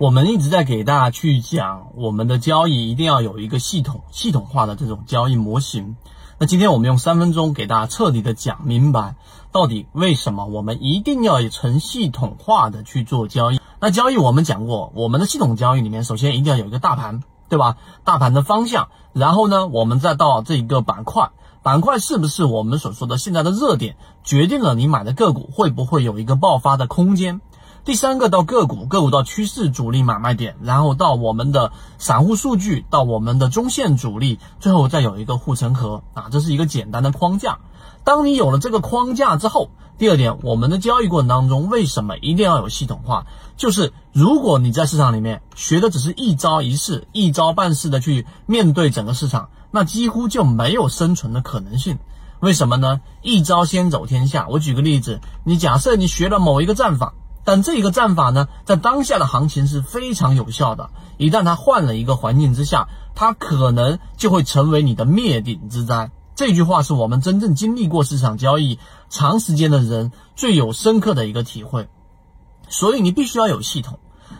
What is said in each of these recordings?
我们一直在给大家去讲，我们的交易一定要有一个系统、系统化的这种交易模型。那今天我们用三分钟给大家彻底的讲明白，到底为什么我们一定要以成系统化的去做交易。那交易我们讲过，我们的系统交易里面，首先一定要有一个大盘，对吧？大盘的方向，然后呢，我们再到这一个板块，板块是不是我们所说的现在的热点，决定了你买的个股会不会有一个爆发的空间。第三个到个股，个股到趋势主力买卖点，然后到我们的散户数据，到我们的中线主力，最后再有一个护城河啊，这是一个简单的框架。当你有了这个框架之后，第二点，我们的交易过程当中为什么一定要有系统化？就是如果你在市场里面学的只是一招一式、一招半式的去面对整个市场，那几乎就没有生存的可能性。为什么呢？一招先走天下。我举个例子，你假设你学了某一个战法。但这个战法呢，在当下的行情是非常有效的。一旦它换了一个环境之下，它可能就会成为你的灭顶之灾。这句话是我们真正经历过市场交易长时间的人最有深刻的一个体会。所以你必须要有系统。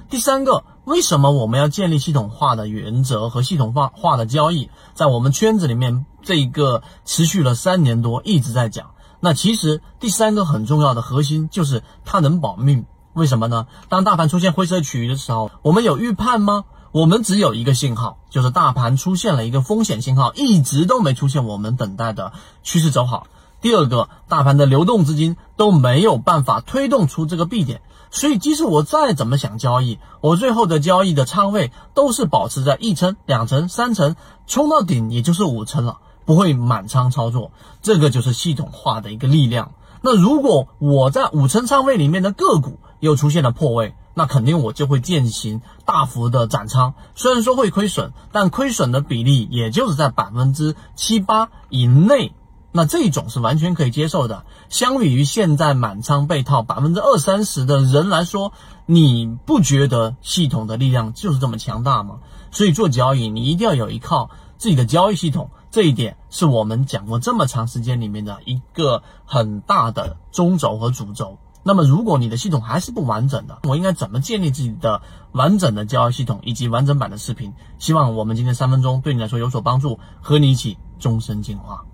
第三个，为什么我们要建立系统化的原则和系统化化的交易？在我们圈子里面，这一个持续了三年多，一直在讲。那其实第三个很重要的核心就是它能保命。为什么呢？当大盘出现灰色区域的时候，我们有预判吗？我们只有一个信号，就是大盘出现了一个风险信号，一直都没出现我们等待的趋势走好。第二个，大盘的流动资金都没有办法推动出这个 B 点，所以即使我再怎么想交易，我最后的交易的仓位都是保持在一层、两层、三层，冲到顶也就是五层了，不会满仓操作。这个就是系统化的一个力量。那如果我在五成仓位里面的个股又出现了破位，那肯定我就会进行大幅的斩仓。虽然说会亏损，但亏损的比例也就是在百分之七八以内，那这种是完全可以接受的。相比于现在满仓被套百分之二三十的人来说，你不觉得系统的力量就是这么强大吗？所以做交易，你一定要有一套自己的交易系统。这一点是我们讲过这么长时间里面的一个很大的中轴和主轴。那么，如果你的系统还是不完整的，我应该怎么建立自己的完整的交易系统以及完整版的视频？希望我们今天三分钟对你来说有所帮助，和你一起终身进化。